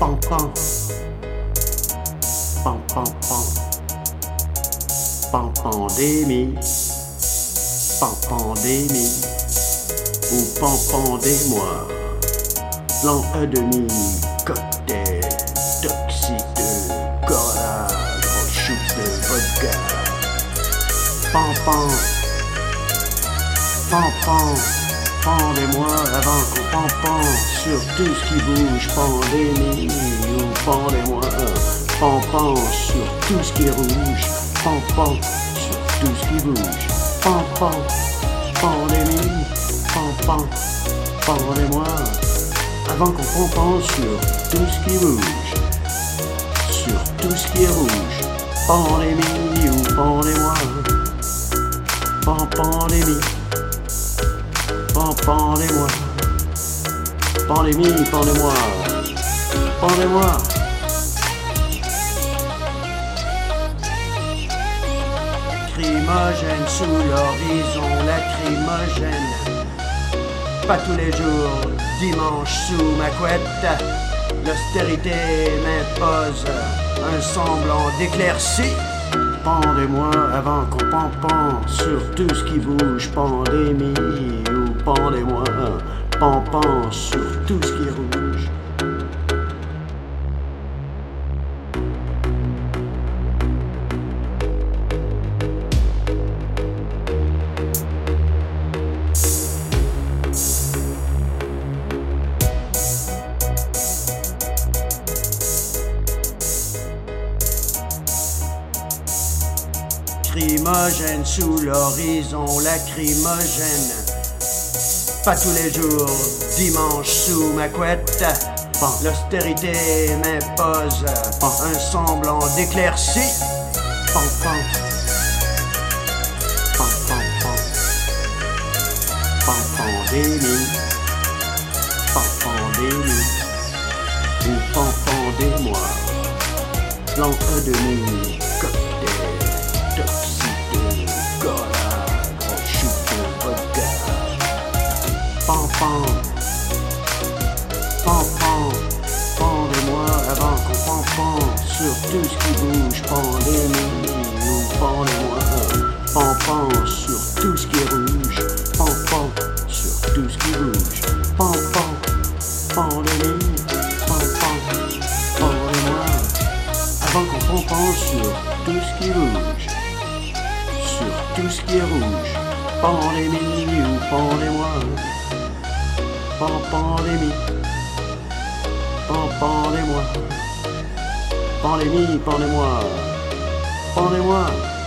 pan. Pan, pan, pan. Pan, pandémie. Pan, pandémie. Ou pan, pandémoi. Plan E demi, cocktail, toxique de corona, shoot de vodka. Pan, pan. Pan, pan. Pendez-moi avant qu'on pan pan sur tout ce qui bouge, ou pendez-moi pan pan sur tout ce qui est rouge, pan pan sur tout ce qui bouge, pan pan, pandémie, pan pan, pendez-moi avant qu'on pan pan sur tout ce qui bouge, sur tout ce qui est rouge, pandémie ou pendez-moi, pan pandémie. Pendez-moi. Pendez-moi. Pendez-moi. Pendez-moi. Crimogène sous l'horizon, lacrymogène. Pas tous les jours, dimanche sous ma couette. L'austérité m'impose un semblant d'éclaircie. Pendez-moi avant qu'on pan sur tout ce qui bouge, pandémie ou pendez-moi pan pan sur tout ce qui rouge. Crimogène sous l'horizon, lacrymogène. Pas tous les jours, dimanche sous ma couette. L'austérité m'impose un semblant d'éclaircie. Pan, pan. Pan, pan, pan. Pan. Pan, E cocktail, Pan. Pendez-moi avant qu'on pan, sur tout ce qui bouge. Ou pendez-moi pan, pan sur tout ce qui est rouge, pan, sur tout ce qui bouge, pan, pan. Pandémie, pan, pan. Pendez-moi avant qu'on pan, sur tout ce qui bouge, sur tout ce qui est rouge, ou pendez-moi. Pan, pandémie. Pan, pendez-moi. Pandémie, pendez-moi. Pendez-moi.